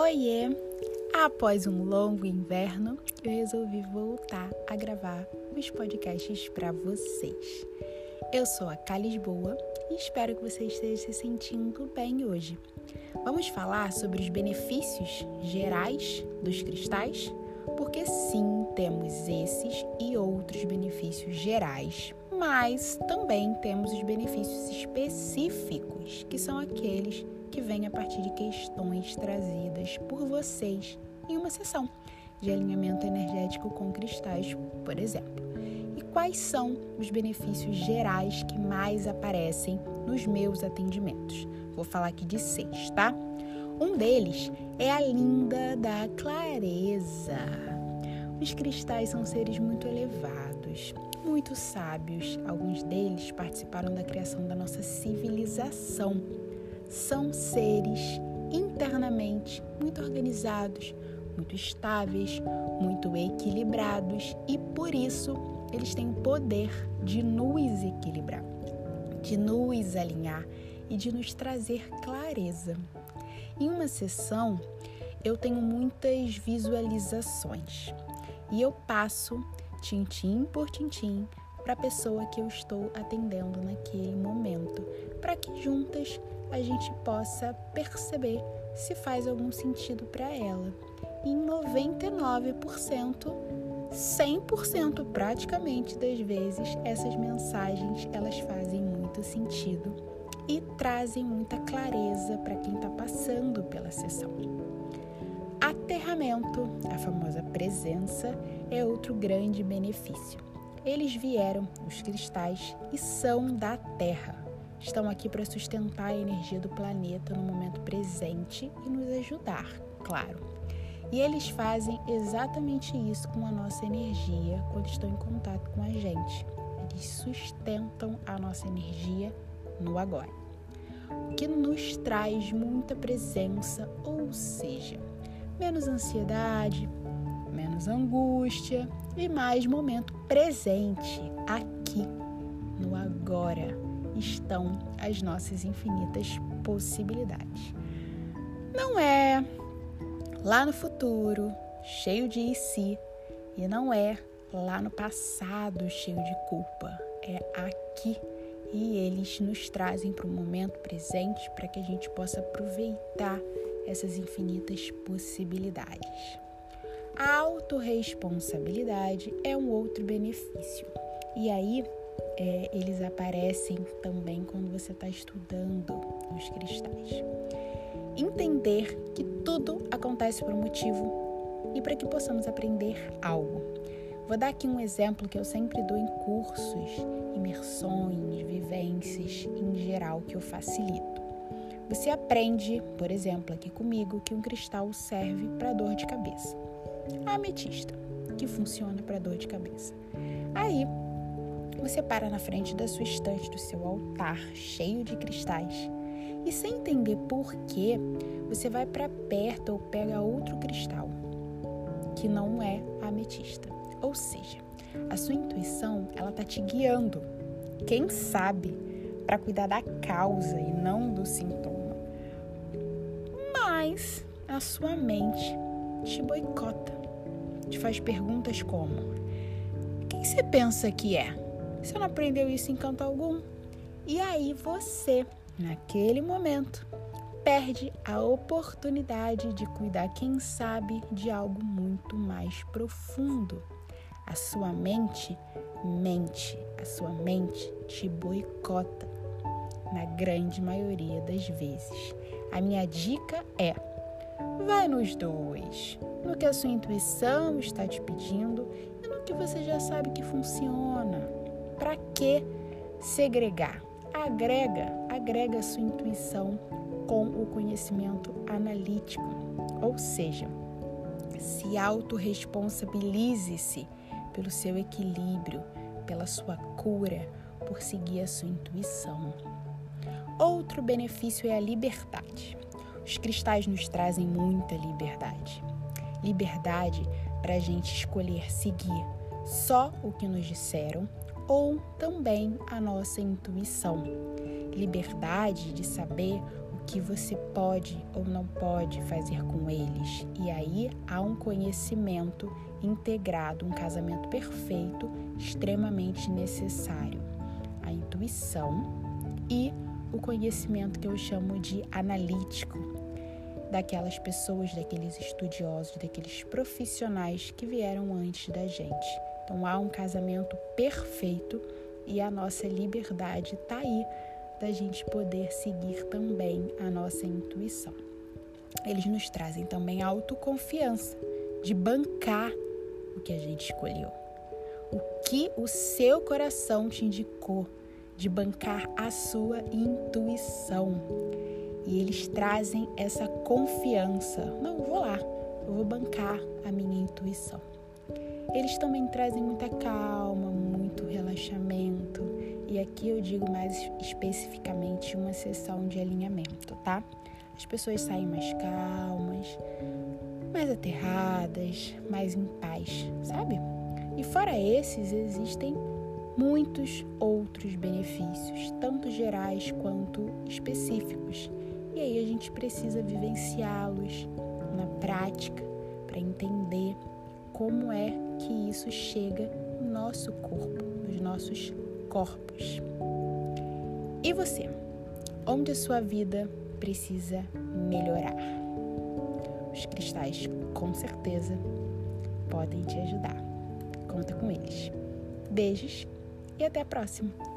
Oiê! Após um longo inverno, eu resolvi voltar a gravar os podcasts para vocês. Eu sou a Cá Lisboa e espero que você esteja se sentindo bem hoje. Vamos falar sobre os benefícios gerais dos cristais? Porque sim, temos esses e outros benefícios gerais, mas também temos os benefícios específicos, que são aqueles que vêm a partir de questões trazidas por vocês em uma sessão de alinhamento energético com cristais, por exemplo. E quais são os benefícios gerais que mais aparecem nos meus atendimentos? Vou falar aqui de seis, tá? Um deles é a linda da clareza. Os cristais são seres muito elevados, muito sábios. Alguns deles participaram da criação da nossa civilização. São seres internamente muito organizados, muito estáveis, muito equilibrados e por isso eles têm o poder de nos equilibrar, de nos alinhar e de nos trazer clareza. Em uma sessão, eu tenho muitas visualizações e eu passo tintim por tintim para a pessoa que eu estou atendendo naquele momento, para que juntas a gente possa perceber se faz algum sentido para ela. Em 99%, 100% praticamente das vezes, essas mensagens elas fazem muito sentido e trazem muita clareza para quem está passando pela sessão. Aterramento, a famosa presença, é outro grande benefício. Eles vieram, os cristais, e são da Terra. Estão aqui para sustentar a energia do planeta no momento presente e nos ajudar, claro. E eles fazem exatamente isso com a nossa energia quando estão em contato com a gente. Eles sustentam a nossa energia no agora. O que nos traz muita presença, ou seja, menos ansiedade, menos angústia e mais momento presente aqui no agora estão as nossas infinitas possibilidades. Não é lá no futuro, cheio de e si, e não é lá no passado, cheio de culpa. É aqui e eles nos trazem para o momento presente para que a gente possa aproveitar essas infinitas possibilidades. A autorresponsabilidade é um outro benefício. E aí, é, eles aparecem também quando você está estudando os cristais. Entender que tudo acontece por um motivo e para que possamos aprender algo. Vou dar aqui um exemplo que eu sempre dou em cursos, imersões, vivências em geral que eu facilito. Você aprende, por exemplo, aqui comigo, que um cristal serve para dor de cabeça. A ametista, que funciona para dor de cabeça. Aí, você para na frente da sua estante, do seu altar, cheio de cristais. E sem entender por quê, você vai para perto ou pega outro cristal, que não é ametista. Ou seja, a sua intuição, ela tá te guiando. Quem sabe para cuidar da causa e não do sintoma. Mas a sua mente te boicota. Te faz perguntas como: quem você pensa que é? Você não aprendeu isso em canto algum? E aí você, naquele momento, perde a oportunidade de cuidar, quem sabe, de algo muito mais profundo. A sua mente mente, a sua mente te boicota na grande maioria das vezes. A minha dica é: vai nos dois, no que a sua intuição está te pedindo e no que você já sabe que funciona. Para que segregar? Agrega, agrega a sua intuição com o conhecimento analítico, ou seja, se autorresponsabilize-se pelo seu equilíbrio, pela sua cura, por seguir a sua intuição. Outro benefício é a liberdade. Os cristais nos trazem muita liberdade. Liberdade para a gente escolher seguir só o que nos disseram ou também a nossa intuição. Liberdade de saber o que você pode ou não pode fazer com eles. E aí há um conhecimento integrado, um casamento perfeito, extremamente necessário. A intuição e o conhecimento que eu chamo de analítico, daquelas pessoas, daqueles estudiosos, daqueles profissionais que vieram antes da gente. Então há um casamento perfeito e a nossa liberdade está aí da gente poder seguir também a nossa intuição. Eles nos trazem também autoconfiança de bancar o que a gente escolheu. O que o seu coração te indicou, de bancar a sua intuição. E eles trazem essa confiança. Não, vou lá, eu vou bancar a minha intuição. Eles também trazem muita calma, muito relaxamento. E aqui eu digo mais especificamente uma sessão de alinhamento, tá? As pessoas saem mais calmas, mais aterradas, mais em paz, sabe? E fora esses, existem muitos outros benefícios, tanto gerais quanto específicos. E aí a gente precisa vivenciá-los na prática para entender como é que isso chega no nosso corpo, nos nossos corpos. E você? Onde a sua vida precisa melhorar? Os cristais, com certeza, podem te ajudar. Conta com eles. Beijos e até a próxima!